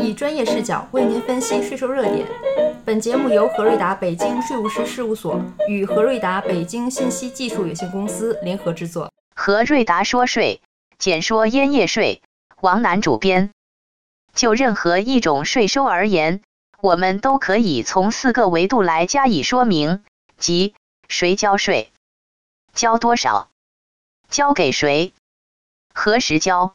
以专业视角为您分析税收热点。本节目由何瑞达北京税务师事务所与何瑞达北京信息技术有限公司联合制作。何瑞达说税，简说烟叶税。王楠主编。就任何一种税收而言，我们都可以从四个维度来加以说明，即谁交税、交多少、交给谁、何时交。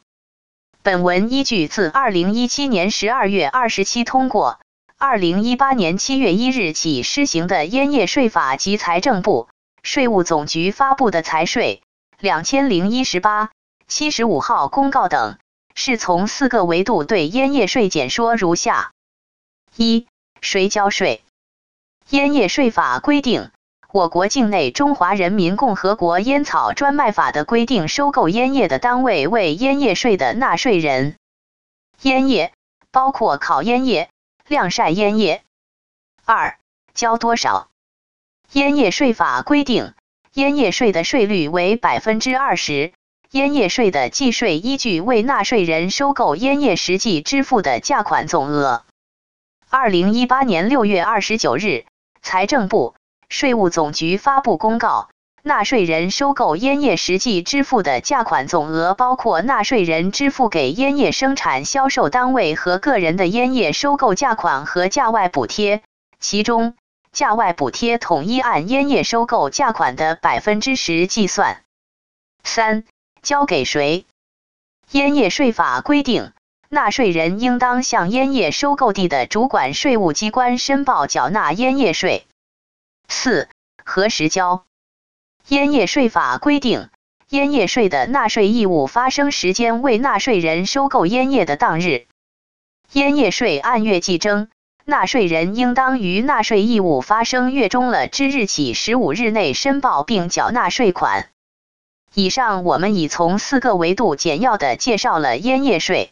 本文依据自二零一七年十二月二十七通过，二零一八年七月一日起施行的烟叶税法及财政部、税务总局发布的财税两千零一十八七十五号公告等，是从四个维度对烟叶税简说如下：一、谁交税？烟叶税法规定。我国境内中华人民共和国烟草专卖法的规定，收购烟叶的单位为烟叶税的纳税人。烟叶包括烤烟叶、晾晒烟叶。二、交多少？烟叶税法规定，烟叶税的税率为百分之二十。烟叶税的计税依据为纳税人收购烟叶实际支付的价款总额。二零一八年六月二十九日，财政部。税务总局发布公告，纳税人收购烟叶实际支付的价款总额，包括纳税人支付给烟叶生产销售单位和个人的烟叶收购价款和价外补贴，其中价外补贴统一按烟叶收购价款的百分之十计算。三、交给谁？烟叶税法规定，纳税人应当向烟叶收购地的主管税务机关申报缴纳烟叶税。四、何时交？烟叶税法规定，烟叶税的纳税义务发生时间为纳税人收购烟叶的当日。烟叶税按月计征，纳税人应当于纳税义务发生月中了之日起十五日内申报并缴纳税款。以上我们已从四个维度简要的介绍了烟叶税。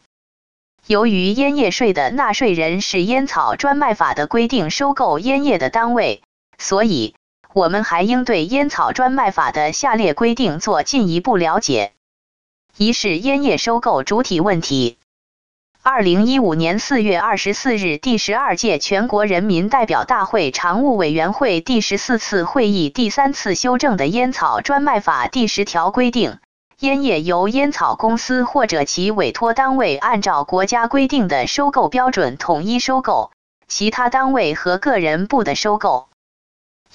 由于烟叶税的纳税人是烟草专卖法的规定收购烟叶的单位。所以，我们还应对烟草专卖法的下列规定做进一步了解：一是烟叶收购主体问题。二零一五年四月二十四日，第十二届全国人民代表大会常务委员会第十四次会议第三次修正的烟草专卖法第十条规定，烟叶由烟草公司或者其委托单位按照国家规定的收购标准统一收购，其他单位和个人不得收购。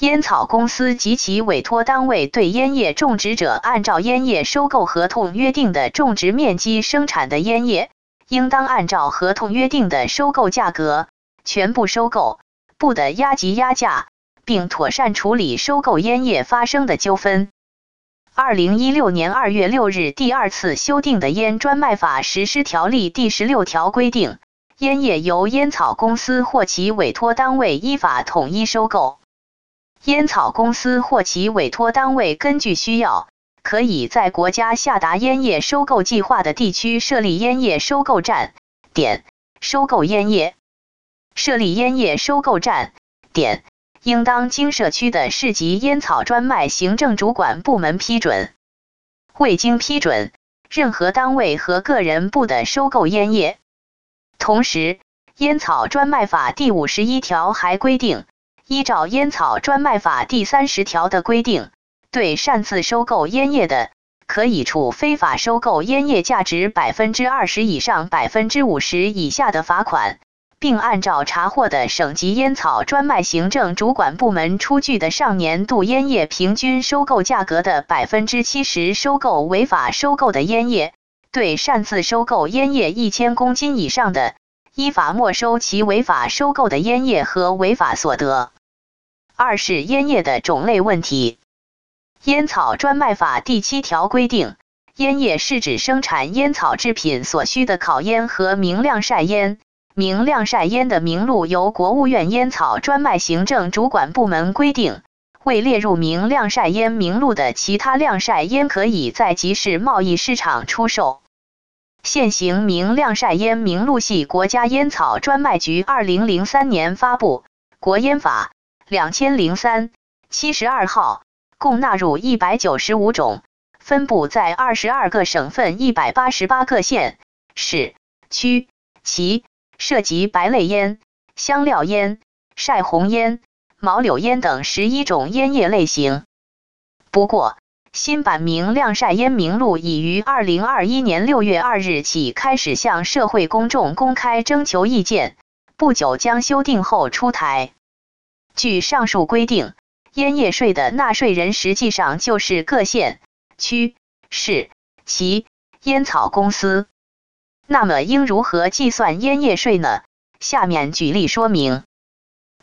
烟草公司及其委托单位对烟叶种植者按照烟叶收购合同约定的种植面积生产的烟叶，应当按照合同约定的收购价格全部收购，不得压级压价，并妥善处理收购烟叶发生的纠纷。二零一六年二月六日第二次修订的《烟专卖法实施条例》第十六条规定，烟叶由烟草公司或其委托单位依法统一收购。烟草公司或其委托单位根据需要，可以在国家下达烟叶收购计划的地区设立烟叶收购站点，收购烟叶。设立烟叶收购站点，应当经社区的市级烟草专卖行政主管部门批准。未经批准，任何单位和个人不得收购烟叶。同时，烟草专卖法第五十一条还规定。依照烟草专卖法第三十条的规定，对擅自收购烟叶的，可以处非法收购烟叶价值百分之二十以上百分之五十以下的罚款，并按照查获的省级烟草专卖行政主管部门出具的上年度烟叶平均收购价格的百分之七十收购违法收购的烟叶。对擅自收购烟叶一千公斤以上的，依法没收其违法收购的烟叶和违法所得。二是烟叶的种类问题。烟草专卖法第七条规定，烟叶是指生产烟草制品所需的烤烟和明亮晒烟。明亮晒烟的名录由国务院烟草专卖行政主管部门规定。未列入明亮晒烟名录的其他晾晒烟，可以在集市贸易市场出售。现行明亮晒烟名录系国家烟草专卖局二零零三年发布《国烟法》。两千零三七十二号，共纳入一百九十五种，分布在二十二个省份、一百八十八个县市区、其、涉及白类烟、香料烟、晒红烟、毛柳烟等十一种烟叶类型。不过，新版明亮晒烟名录已于二零二一年六月二日起开始向社会公众公开征求意见，不久将修订后出台。据上述规定，烟叶税的纳税人实际上就是各县、区、市、旗烟草公司。那么应如何计算烟叶税呢？下面举例说明：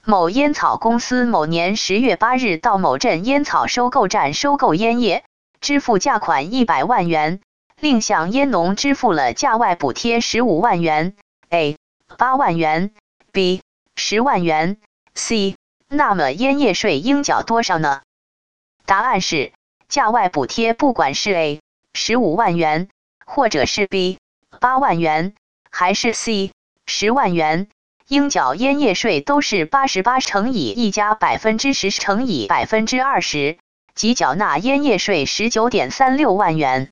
某烟草公司某年十月八日到某镇烟草收购站收购烟叶，支付价款一百万元，另向烟农支付了价外补贴十五万元，A 八万元，B 十万元，C。那么烟叶税应缴多少呢？答案是价外补贴，不管是 A 十五万元，或者是 B。八万元还是 C 十万元，应缴烟叶税都是八十八乘以一加百分之十乘以百分之二十，即缴纳烟叶税十九点三六万元。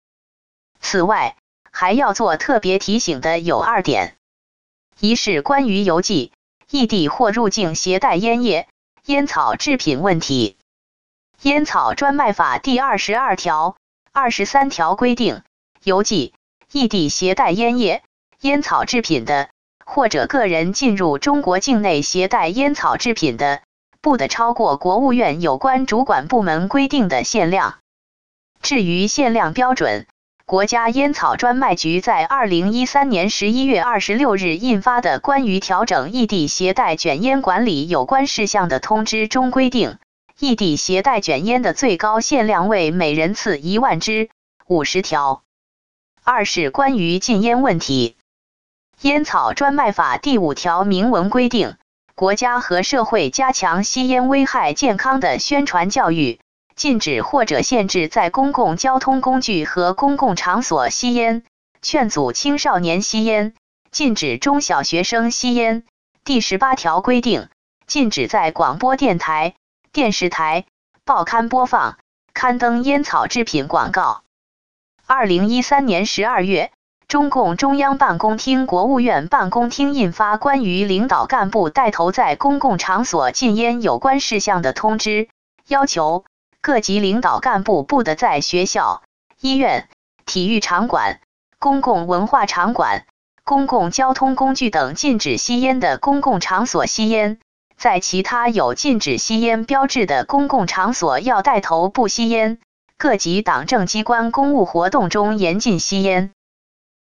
此外，还要做特别提醒的有二点：一是关于邮寄、异地或入境携带烟叶、烟草制品问题。烟草专卖法第二十二条、二十三条规定，邮寄。异地携带烟叶、烟草制品的，或者个人进入中国境内携带烟草制品的，不得超过国务院有关主管部门规定的限量。至于限量标准，国家烟草专卖局在二零一三年十一月二十六日印发的《关于调整异地携带卷烟管理有关事项的通知》中规定，异地携带卷烟的最高限量为每人次一万支，五十条。二是关于禁烟问题，《烟草专卖法》第五条明文规定，国家和社会加强吸烟危害健康的宣传教育，禁止或者限制在公共交通工具和公共场所吸烟，劝阻青少年吸烟，禁止中小学生吸烟。第十八条规定，禁止在广播电台、电视台、报刊播放、刊登烟草制品广告。二零一三年十二月，中共中央办公厅、国务院办公厅印发关于领导干部带头在公共场所禁烟有关事项的通知，要求各级领导干部不得在学校、医院、体育场馆、公共文化场馆、公共交通工具等禁止吸烟的公共场所吸烟，在其他有禁止吸烟标志的公共场所要带头不吸烟。各级党政机关公务活动中严禁吸烟。